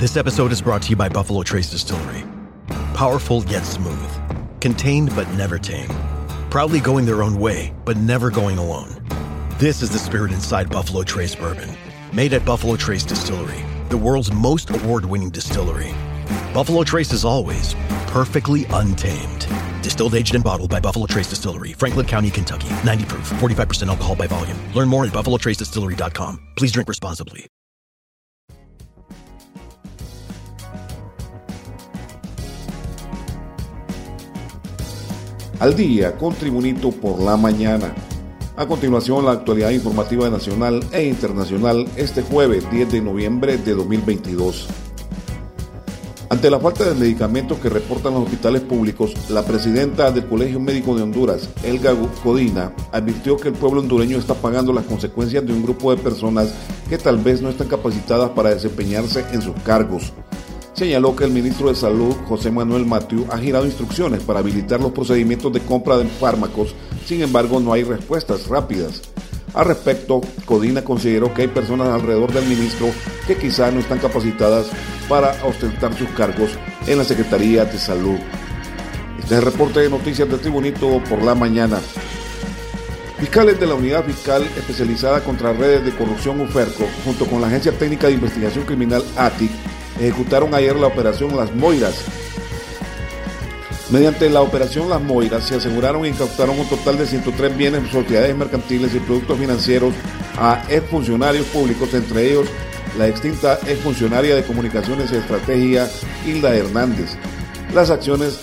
This episode is brought to you by Buffalo Trace Distillery. Powerful yet smooth. Contained but never tame. Proudly going their own way, but never going alone. This is the spirit inside Buffalo Trace Bourbon. Made at Buffalo Trace Distillery, the world's most award winning distillery. Buffalo Trace is always perfectly untamed. Distilled, aged, and bottled by Buffalo Trace Distillery, Franklin County, Kentucky. 90 proof, 45% alcohol by volume. Learn more at buffalotracedistillery.com. Please drink responsibly. Al día con Tribunito por la mañana. A continuación, la actualidad informativa nacional e internacional este jueves 10 de noviembre de 2022. Ante la falta de medicamentos que reportan los hospitales públicos, la presidenta del Colegio Médico de Honduras, Elga Codina, advirtió que el pueblo hondureño está pagando las consecuencias de un grupo de personas que tal vez no están capacitadas para desempeñarse en sus cargos. Señaló que el ministro de Salud, José Manuel Matiu, ha girado instrucciones para habilitar los procedimientos de compra de fármacos, sin embargo no hay respuestas rápidas. Al respecto, Codina consideró que hay personas alrededor del ministro que quizá no están capacitadas para ostentar sus cargos en la Secretaría de Salud. Este es el reporte de noticias de Tribunito por la mañana. Fiscales de la Unidad Fiscal Especializada contra Redes de Corrupción UFERCO, junto con la Agencia Técnica de Investigación Criminal ATIC, ejecutaron ayer la operación Las Moiras. Mediante la operación Las Moiras se aseguraron e incautaron un total de 103 bienes, sociedades mercantiles y productos financieros a exfuncionarios públicos, entre ellos la extinta exfuncionaria de Comunicaciones y Estrategia, Hilda Hernández. Las acciones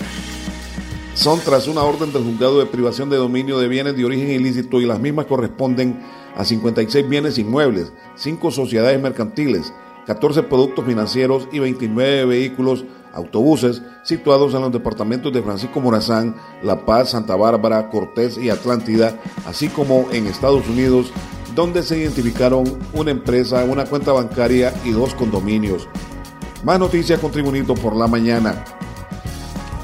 son tras una orden del juzgado de privación de dominio de bienes de origen ilícito y las mismas corresponden a 56 bienes inmuebles, 5 sociedades mercantiles, 14 productos financieros y 29 vehículos autobuses situados en los departamentos de Francisco Morazán, La Paz, Santa Bárbara, Cortés y Atlántida, así como en Estados Unidos donde se identificaron una empresa, una cuenta bancaria y dos condominios. Más noticias con Tribunito por la mañana.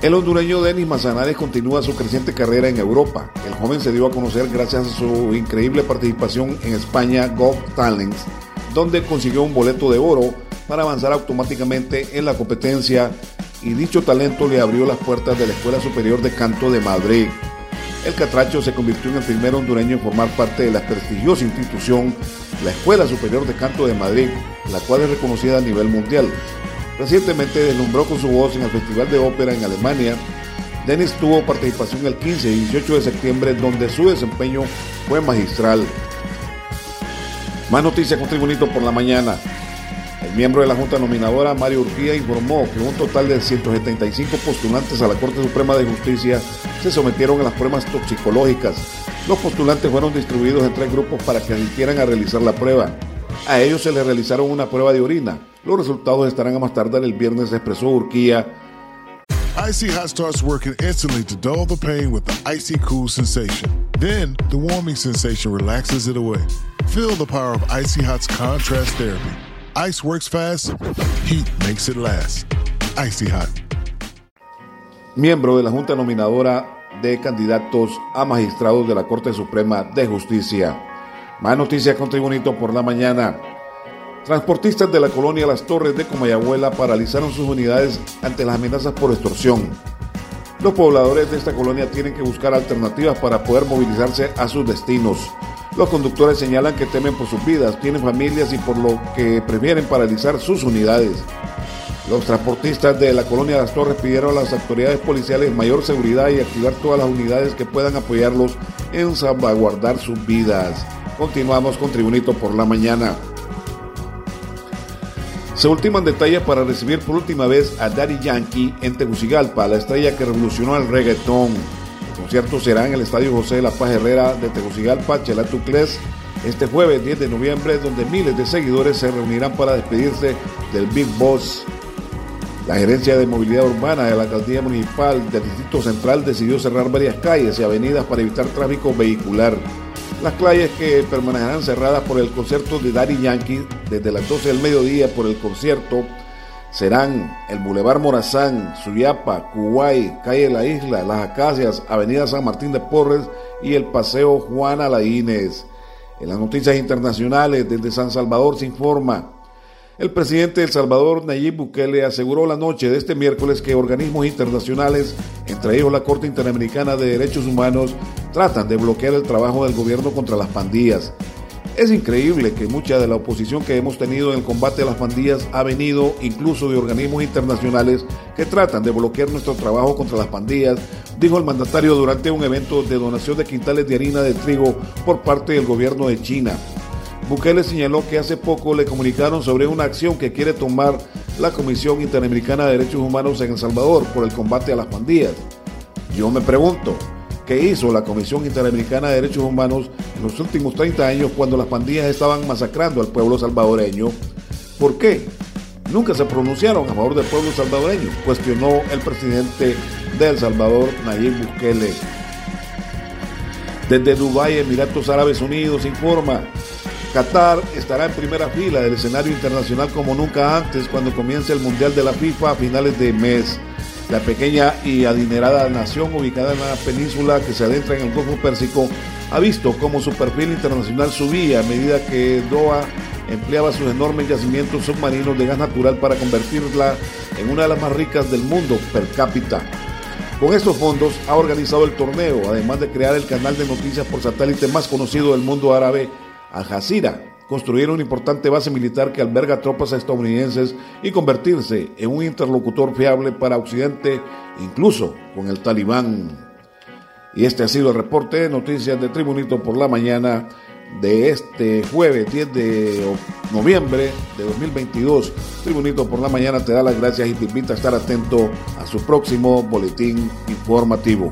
El hondureño Denis Mazanares continúa su creciente carrera en Europa. El joven se dio a conocer gracias a su increíble participación en España Got Talents, donde consiguió un boleto de oro para avanzar automáticamente en la competencia y dicho talento le abrió las puertas de la Escuela Superior de Canto de Madrid. El Catracho se convirtió en el primer hondureño en formar parte de la prestigiosa institución, la Escuela Superior de Canto de Madrid, la cual es reconocida a nivel mundial. Recientemente deslumbró con su voz en el Festival de Ópera en Alemania. Dennis tuvo participación el 15 y 18 de septiembre, donde su desempeño fue magistral. Más noticias con Tribunito por la mañana. El miembro de la Junta Nominadora, Mario Urquía, informó que un total de 175 postulantes a la Corte Suprema de Justicia se sometieron a las pruebas toxicológicas. Los postulantes fueron distribuidos en tres grupos para que asistieran a realizar la prueba. A ellos se les realizaron una prueba de orina. Los resultados estarán a más tardar el viernes, expresó Urquía. Icy Hot starts working instantly to dull the pain with the icy cool sensation. Then, the warming sensation relaxes it away. Feel the power of Icy Hot's contrast therapy. Ice works fast, heat makes it last. Icy Hot. Miembro de la Junta Nominadora de Candidatos a Magistrados de la Corte Suprema de Justicia. Más noticias con Tribunito por la mañana. Transportistas de la colonia Las Torres de Comayagüela paralizaron sus unidades ante las amenazas por extorsión. Los pobladores de esta colonia tienen que buscar alternativas para poder movilizarse a sus destinos. Los conductores señalan que temen por sus vidas, tienen familias y por lo que prefieren paralizar sus unidades. Los transportistas de la colonia Las Torres pidieron a las autoridades policiales mayor seguridad y activar todas las unidades que puedan apoyarlos en salvaguardar sus vidas. Continuamos con Tribunito por la mañana. Se ultiman detalles para recibir por última vez a Daddy Yankee en Tegucigalpa, la estrella que revolucionó el reggaetón. El concierto será en el Estadio José de la Paz Herrera de Tegucigalpa, Chelatucles, este jueves 10 de noviembre, donde miles de seguidores se reunirán para despedirse del Big Boss. La Gerencia de Movilidad Urbana de la Alcaldía Municipal del Distrito Central decidió cerrar varias calles y avenidas para evitar tráfico vehicular. Las calles que permanecerán cerradas por el concierto de Daddy Yankee desde las 12 del mediodía por el concierto serán el Boulevard Morazán, Suyapa, Kuwait, Calle La Isla, Las Acacias, Avenida San Martín de Porres y el Paseo Juana Laínez. En las noticias internacionales desde San Salvador se informa El presidente de El Salvador, Nayib Bukele, aseguró la noche de este miércoles que organismos internacionales, entre ellos la Corte Interamericana de Derechos Humanos, tratan de bloquear el trabajo del gobierno contra las pandillas. Es increíble que mucha de la oposición que hemos tenido en el combate a las pandillas ha venido incluso de organismos internacionales que tratan de bloquear nuestro trabajo contra las pandillas, dijo el mandatario durante un evento de donación de quintales de harina de trigo por parte del gobierno de China. Bukele señaló que hace poco le comunicaron sobre una acción que quiere tomar la Comisión Interamericana de Derechos Humanos en El Salvador por el combate a las pandillas. Yo me pregunto, ¿qué hizo la Comisión Interamericana de Derechos Humanos en los últimos 30 años cuando las pandillas estaban masacrando al pueblo salvadoreño? ¿Por qué? Nunca se pronunciaron a favor del pueblo salvadoreño, cuestionó el presidente de El Salvador, Nayib Bukele. Desde Dubái, Emiratos Árabes Unidos, informa Qatar estará en primera fila del escenario internacional como nunca antes cuando comience el Mundial de la FIFA a finales de mes. La pequeña y adinerada nación ubicada en la península que se adentra en el Golfo Pérsico ha visto cómo su perfil internacional subía a medida que Doha empleaba sus enormes yacimientos submarinos de gas natural para convertirla en una de las más ricas del mundo per cápita. Con estos fondos ha organizado el torneo, además de crear el canal de noticias por satélite más conocido del mundo árabe, Al Jazeera, construir una importante base militar que alberga tropas estadounidenses y convertirse en un interlocutor fiable para Occidente, incluso con el talibán. Y este ha sido el reporte de noticias de Tribunito por la mañana de este jueves 10 de noviembre de 2022. Tribunito por la mañana te da las gracias y te invita a estar atento a su próximo boletín informativo.